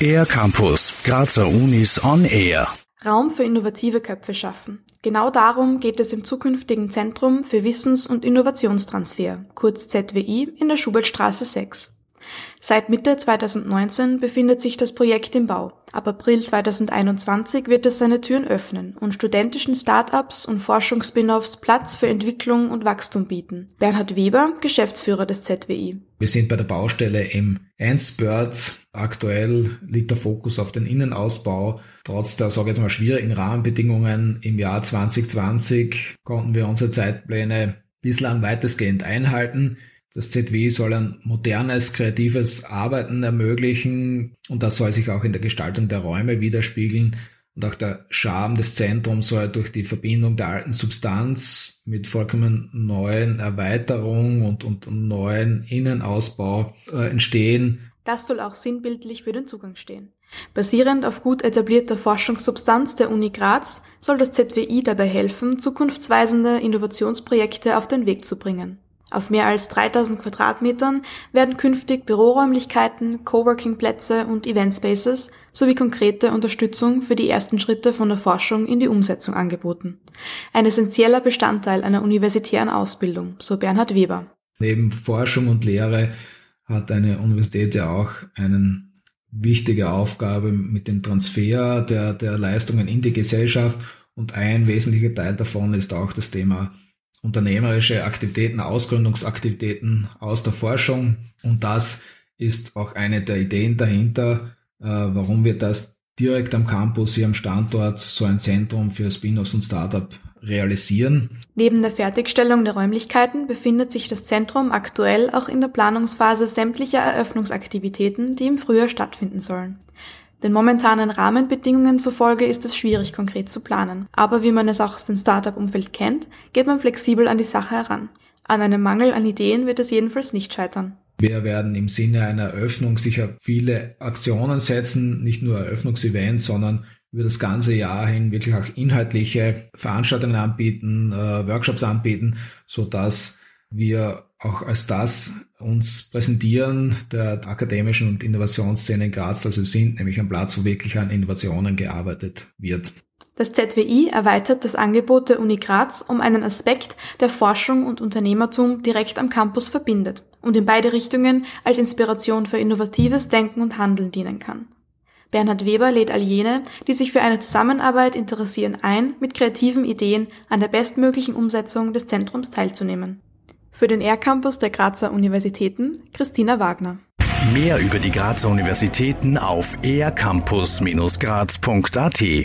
Air Campus, Grazer Unis on Air. Raum für innovative Köpfe schaffen. Genau darum geht es im zukünftigen Zentrum für Wissens- und Innovationstransfer, kurz ZWI, in der Schubertstraße 6. Seit Mitte 2019 befindet sich das Projekt im Bau. Ab April 2021 wird es seine Türen öffnen und studentischen Start-ups und Forschungsspin-offs Platz für Entwicklung und Wachstum bieten. Bernhard Weber, Geschäftsführer des ZWI. Wir sind bei der Baustelle im 1 Birds. Aktuell liegt der Fokus auf den Innenausbau. Trotz der, sage ich jetzt mal, schwierigen Rahmenbedingungen im Jahr 2020 konnten wir unsere Zeitpläne bislang weitestgehend einhalten. Das ZW soll ein modernes, kreatives Arbeiten ermöglichen und das soll sich auch in der Gestaltung der Räume widerspiegeln. Und auch der Charme des Zentrums soll durch die Verbindung der alten Substanz mit vollkommen neuen Erweiterung und, und neuen Innenausbau äh, entstehen. Das soll auch sinnbildlich für den Zugang stehen. Basierend auf gut etablierter Forschungssubstanz der Uni Graz soll das ZWI dabei helfen, zukunftsweisende Innovationsprojekte auf den Weg zu bringen. Auf mehr als 3000 Quadratmetern werden künftig Büroräumlichkeiten, Coworking-Plätze und Event-Spaces sowie konkrete Unterstützung für die ersten Schritte von der Forschung in die Umsetzung angeboten. Ein essentieller Bestandteil einer universitären Ausbildung, so Bernhard Weber. Neben Forschung und Lehre hat eine Universität ja auch eine wichtige Aufgabe mit dem Transfer der, der Leistungen in die Gesellschaft und ein wesentlicher Teil davon ist auch das Thema unternehmerische Aktivitäten, Ausgründungsaktivitäten aus der Forschung. Und das ist auch eine der Ideen dahinter, äh, warum wir das direkt am Campus hier am Standort so ein Zentrum für Spin-offs und Startup realisieren. Neben der Fertigstellung der Räumlichkeiten befindet sich das Zentrum aktuell auch in der Planungsphase sämtlicher Eröffnungsaktivitäten, die im Frühjahr stattfinden sollen. Den momentanen Rahmenbedingungen zufolge ist es schwierig, konkret zu planen. Aber wie man es auch aus dem Startup-Umfeld kennt, geht man flexibel an die Sache heran. An einem Mangel an Ideen wird es jedenfalls nicht scheitern. Wir werden im Sinne einer Eröffnung sicher viele Aktionen setzen, nicht nur Eröffnungsevents, sondern über das ganze Jahr hin wirklich auch inhaltliche Veranstaltungen anbieten, äh, Workshops anbieten, so dass wir auch als das uns präsentieren der akademischen und Innovationsszene in Graz, also sind nämlich ein Platz, wo wirklich an Innovationen gearbeitet wird. Das ZWI erweitert das Angebot der Uni Graz um einen Aspekt, der Forschung und Unternehmertum direkt am Campus verbindet und in beide Richtungen als Inspiration für innovatives Denken und Handeln dienen kann. Bernhard Weber lädt all jene, die sich für eine Zusammenarbeit interessieren, ein, mit kreativen Ideen an der bestmöglichen Umsetzung des Zentrums teilzunehmen. Für den R-Campus der Grazer Universitäten Christina Wagner. Mehr über die Grazer Universitäten auf ercampus-graz.at